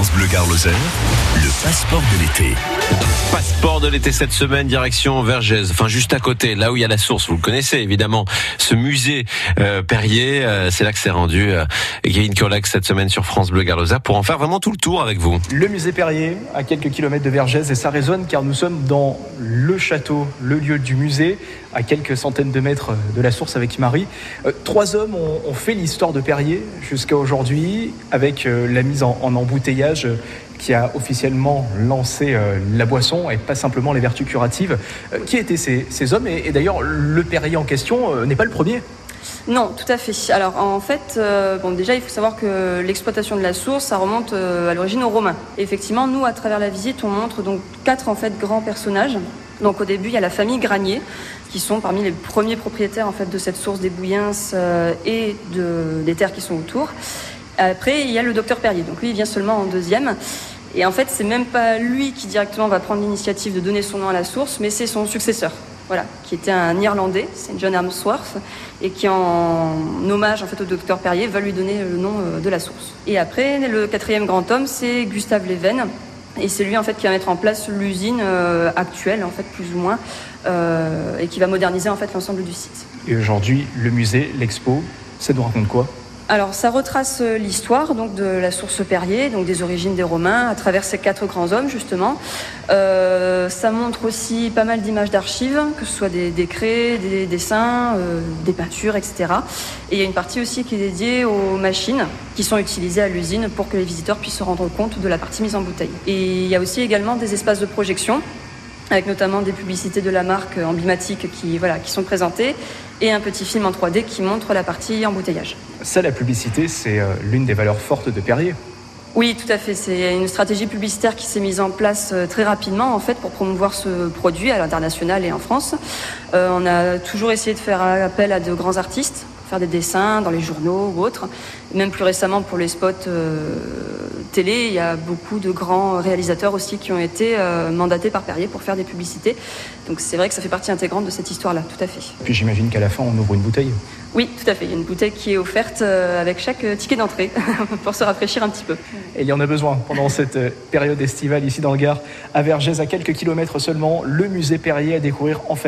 France Bleu Gare Lozère, le passeport de l'été. Passeport de l'été cette semaine, direction Vergès, enfin juste à côté, là où il y a la source, vous le connaissez évidemment, ce musée euh, Perrier, euh, c'est là que c'est rendu euh, Colac cette semaine sur France Bleu Garlosa pour en faire vraiment tout le tour avec vous. Le musée Perrier, à quelques kilomètres de Vergès, et ça résonne car nous sommes dans le château, le lieu du musée, à quelques centaines de mètres de la source avec Marie. Euh, trois hommes ont, ont fait l'histoire de Perrier jusqu'à aujourd'hui, avec euh, la mise en, en embouteillage euh, qui a officiellement lancé euh, la boisson et pas simplement les vertus curatives. Euh, qui étaient ces, ces hommes Et, d'ailleurs, le Perrier en question n'est pas le premier? Non, tout à fait. Alors en fait, bon déjà il faut savoir que l'exploitation de la source, ça remonte à l'origine aux Romains. Et effectivement, nous à travers la visite, on montre donc quatre en fait grands personnages. Donc au début, il y a la famille Granier, qui sont parmi les premiers propriétaires en fait de cette source des Bouillins euh, et de, des terres qui sont autour. Après, il y a le docteur Perrier. Donc lui, il vient seulement en deuxième. Et en fait, c'est même pas lui qui directement va prendre l'initiative de donner son nom à la source, mais c'est son successeur. Voilà, qui était un Irlandais, c'est John Armsworth, et qui en hommage en fait au docteur Perrier va lui donner le nom euh, de la source. Et après, le quatrième grand homme, c'est Gustave Leven, et c'est lui en fait qui va mettre en place l'usine euh, actuelle, en fait plus ou moins, euh, et qui va moderniser en fait l'ensemble du site. Et aujourd'hui, le musée, l'expo, ça nous raconte quoi? Alors, ça retrace euh, l'histoire de la source Perrier, donc des origines des Romains, à travers ces quatre grands hommes justement. Euh, ça montre aussi pas mal d'images d'archives, que ce soit des décrets, des dessins, euh, des peintures, etc. Et il y a une partie aussi qui est dédiée aux machines qui sont utilisées à l'usine pour que les visiteurs puissent se rendre compte de la partie mise en bouteille. Et il y a aussi également des espaces de projection avec notamment des publicités de la marque emblématique qui, voilà, qui sont présentées et un petit film en 3D qui montre la partie embouteillage. Ça, la publicité, c'est euh, l'une des valeurs fortes de Perrier. Oui, tout à fait. C'est une stratégie publicitaire qui s'est mise en place euh, très rapidement en fait pour promouvoir ce produit à l'international et en France. Euh, on a toujours essayé de faire appel à de grands artistes, faire des dessins dans les journaux ou autres. Même plus récemment pour les spots euh, télé, il y a beaucoup de grands réalisateurs aussi qui ont été euh, mandatés par Perrier pour faire des publicités. Donc c'est vrai que ça fait partie intégrante de cette histoire-là, tout à fait. Puis j'imagine qu'à la fin, on ouvre une bouteille. Oui, tout à fait. Il y a une bouteille qui est offerte euh, avec chaque ticket d'entrée pour se rafraîchir un petit peu. Et il y en a besoin pendant cette période estivale ici dans le Gard, à Vergès, à quelques kilomètres seulement, le musée Perrier à découvrir en fait.